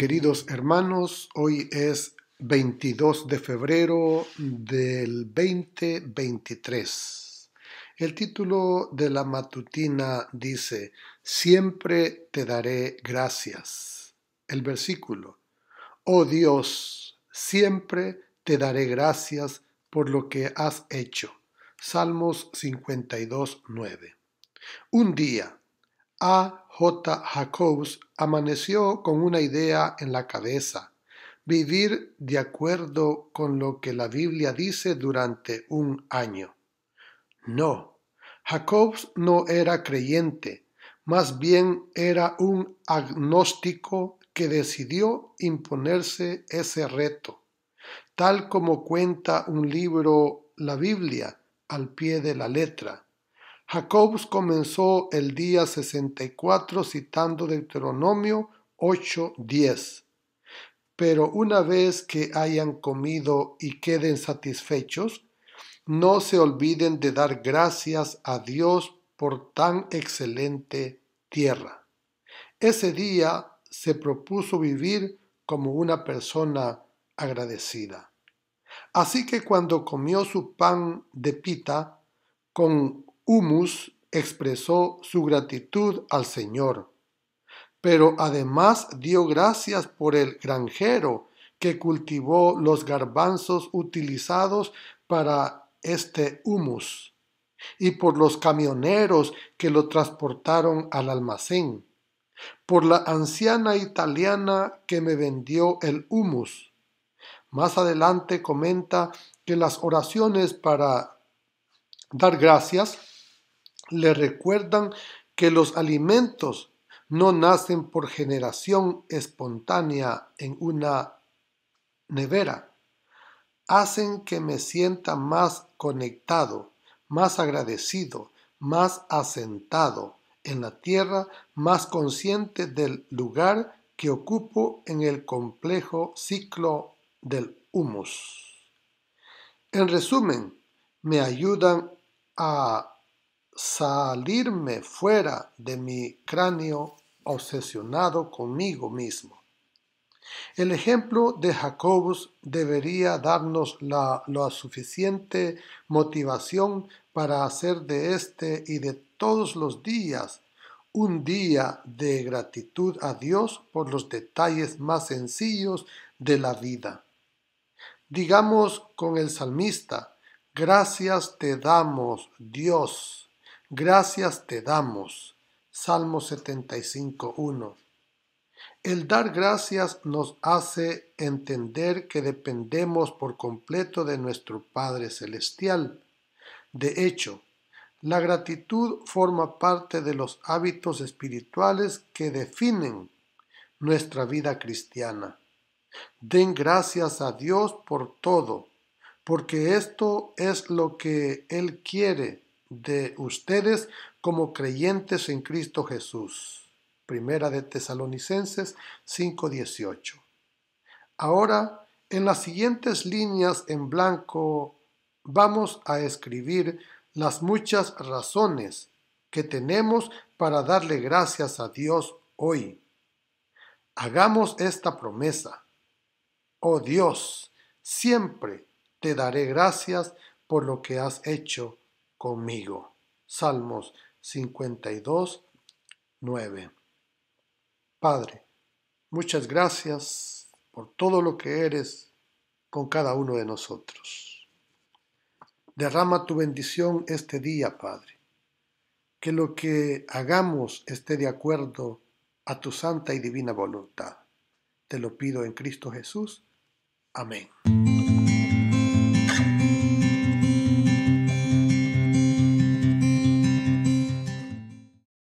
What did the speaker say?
queridos hermanos, hoy es 22 de febrero del 2023. El título de la matutina dice, Siempre te daré gracias. El versículo, Oh Dios, siempre te daré gracias por lo que has hecho. Salmos 52, 9. Un día, A. J. Jacobs amaneció con una idea en la cabeza vivir de acuerdo con lo que la Biblia dice durante un año. No, Jacobs no era creyente, más bien era un agnóstico que decidió imponerse ese reto, tal como cuenta un libro, la Biblia, al pie de la letra. Jacobs comenzó el día 64 citando Deuteronomio 8:10 pero una vez que hayan comido y queden satisfechos, no se olviden de dar gracias a Dios por tan excelente tierra. Ese día se propuso vivir como una persona agradecida. Así que cuando comió su pan de pita con humus, expresó su gratitud al Señor pero además dio gracias por el granjero que cultivó los garbanzos utilizados para este humus, y por los camioneros que lo transportaron al almacén, por la anciana italiana que me vendió el humus. Más adelante comenta que las oraciones para dar gracias le recuerdan que los alimentos no nacen por generación espontánea en una nevera. Hacen que me sienta más conectado, más agradecido, más asentado en la tierra, más consciente del lugar que ocupo en el complejo ciclo del humus. En resumen, me ayudan a salirme fuera de mi cráneo obsesionado conmigo mismo. El ejemplo de Jacobus debería darnos la, suficiente motivación para hacer de este y de todos los días un día de gratitud a Dios por los detalles más sencillos de la vida. Digamos con el salmista, gracias te damos, Dios, gracias te damos Salmo 75.1. El dar gracias nos hace entender que dependemos por completo de nuestro Padre Celestial. De hecho, la gratitud forma parte de los hábitos espirituales que definen nuestra vida cristiana. Den gracias a Dios por todo, porque esto es lo que Él quiere de ustedes como creyentes en Cristo Jesús. Primera de Tesalonicenses 5:18. Ahora, en las siguientes líneas en blanco, vamos a escribir las muchas razones que tenemos para darle gracias a Dios hoy. Hagamos esta promesa. Oh Dios, siempre te daré gracias por lo que has hecho conmigo. Salmos 52, 9. Padre, muchas gracias por todo lo que eres con cada uno de nosotros. Derrama tu bendición este día, Padre. Que lo que hagamos esté de acuerdo a tu santa y divina voluntad. Te lo pido en Cristo Jesús. Amén.